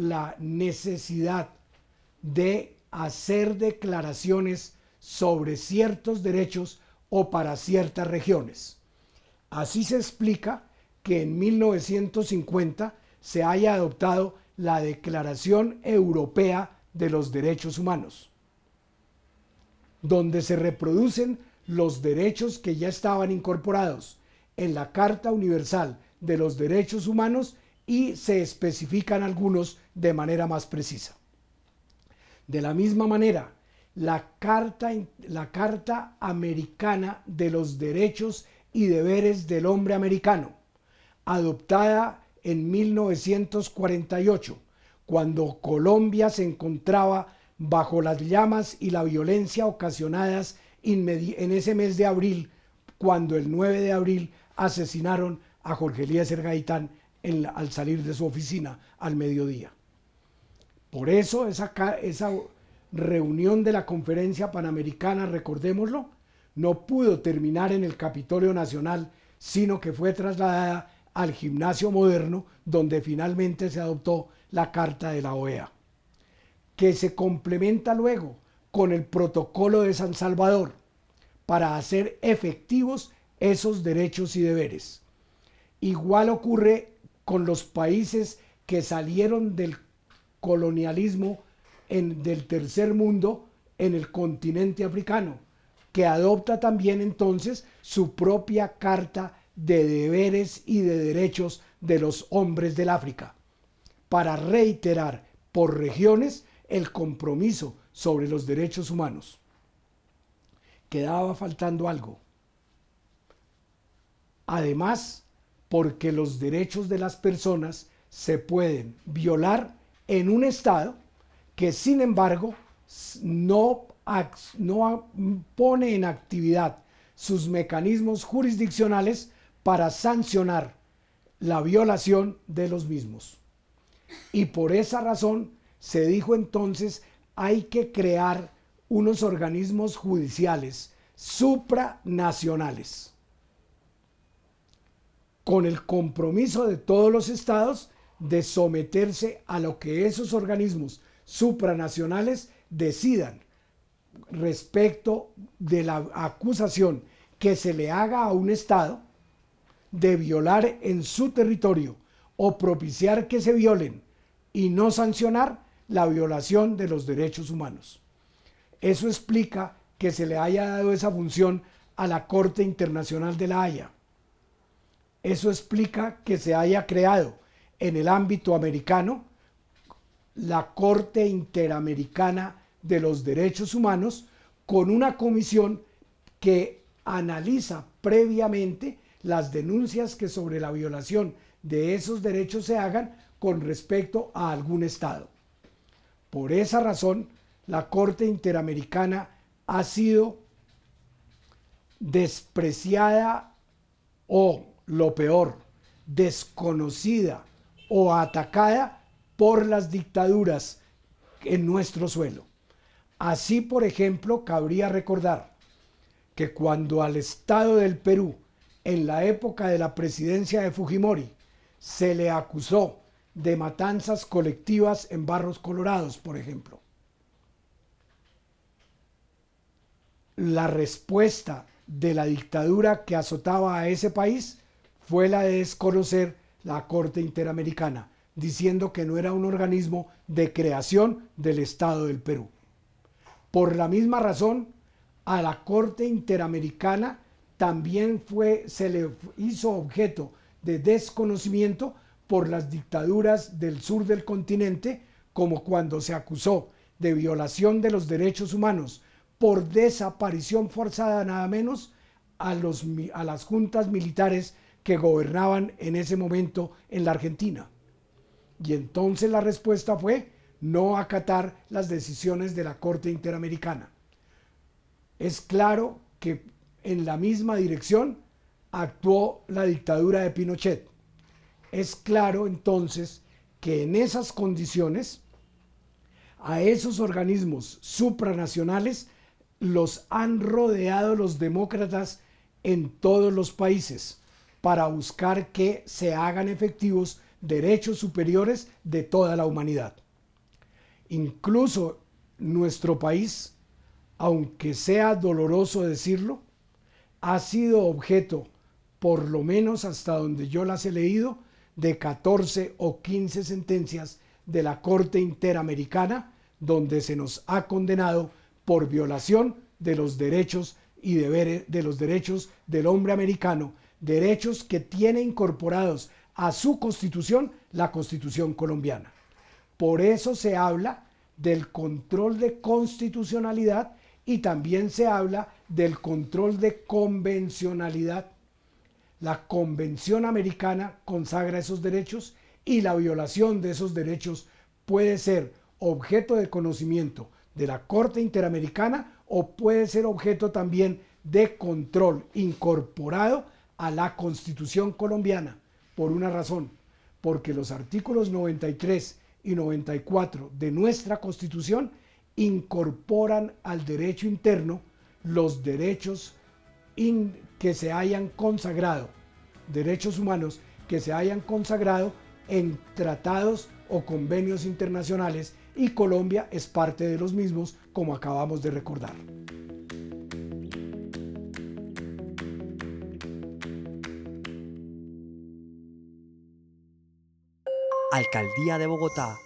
la necesidad de hacer declaraciones sobre ciertos derechos o para ciertas regiones. Así se explica que en 1950 se haya adoptado la Declaración Europea de los Derechos Humanos, donde se reproducen los derechos que ya estaban incorporados en la Carta Universal de los Derechos Humanos y se especifican algunos de manera más precisa. De la misma manera, la Carta, la Carta Americana de los Derechos y Deberes del Hombre Americano, adoptada en 1948, cuando Colombia se encontraba bajo las llamas y la violencia ocasionadas en ese mes de abril, cuando el 9 de abril asesinaron a Jorge Eliezer Gaitán al salir de su oficina al mediodía. Por eso esa, esa reunión de la conferencia panamericana, recordémoslo, no pudo terminar en el Capitolio Nacional, sino que fue trasladada al gimnasio moderno, donde finalmente se adoptó la Carta de la OEA, que se complementa luego con el Protocolo de San Salvador para hacer efectivos esos derechos y deberes. Igual ocurre con los países que salieron del colonialismo en, del tercer mundo en el continente africano, que adopta también entonces su propia carta de deberes y de derechos de los hombres del África, para reiterar por regiones el compromiso sobre los derechos humanos. Quedaba faltando algo. Además, porque los derechos de las personas se pueden violar en un Estado que sin embargo no, no pone en actividad sus mecanismos jurisdiccionales para sancionar la violación de los mismos. Y por esa razón se dijo entonces hay que crear unos organismos judiciales supranacionales con el compromiso de todos los estados de someterse a lo que esos organismos supranacionales decidan respecto de la acusación que se le haga a un estado de violar en su territorio o propiciar que se violen y no sancionar la violación de los derechos humanos. Eso explica que se le haya dado esa función a la Corte Internacional de la Haya eso explica que se haya creado en el ámbito americano la Corte Interamericana de los Derechos Humanos con una comisión que analiza previamente las denuncias que sobre la violación de esos derechos se hagan con respecto a algún Estado. Por esa razón, la Corte Interamericana ha sido despreciada o lo peor, desconocida o atacada por las dictaduras en nuestro suelo. Así, por ejemplo, cabría recordar que cuando al Estado del Perú, en la época de la presidencia de Fujimori, se le acusó de matanzas colectivas en Barros Colorados, por ejemplo. La respuesta de la dictadura que azotaba a ese país fue la de desconocer la Corte Interamericana, diciendo que no era un organismo de creación del Estado del Perú. Por la misma razón, a la Corte Interamericana también fue, se le hizo objeto de desconocimiento por las dictaduras del sur del continente, como cuando se acusó de violación de los derechos humanos por desaparición forzada nada menos a las juntas militares que gobernaban en ese momento en la Argentina. Y entonces la respuesta fue no acatar las decisiones de la Corte Interamericana. Es claro que en la misma dirección actuó la dictadura de Pinochet. Es claro entonces que en esas condiciones a esos organismos supranacionales los han rodeado los demócratas en todos los países para buscar que se hagan efectivos derechos superiores de toda la humanidad. Incluso nuestro país, aunque sea doloroso decirlo, ha sido objeto, por lo menos hasta donde yo las he leído, de 14 o 15 sentencias de la Corte Interamericana, donde se nos ha condenado por violación de los derechos y deberes de los derechos del hombre americano, derechos que tiene incorporados a su constitución la constitución colombiana. Por eso se habla del control de constitucionalidad y también se habla del control de convencionalidad. La Convención Americana consagra esos derechos y la violación de esos derechos puede ser objeto de conocimiento de la Corte Interamericana o puede ser objeto también de control incorporado a la Constitución colombiana por una razón, porque los artículos 93 y 94 de nuestra Constitución incorporan al derecho interno los derechos que se hayan consagrado, derechos humanos que se hayan consagrado en tratados o convenios internacionales y Colombia es parte de los mismos, como acabamos de recordar. Alcaldía de Bogotá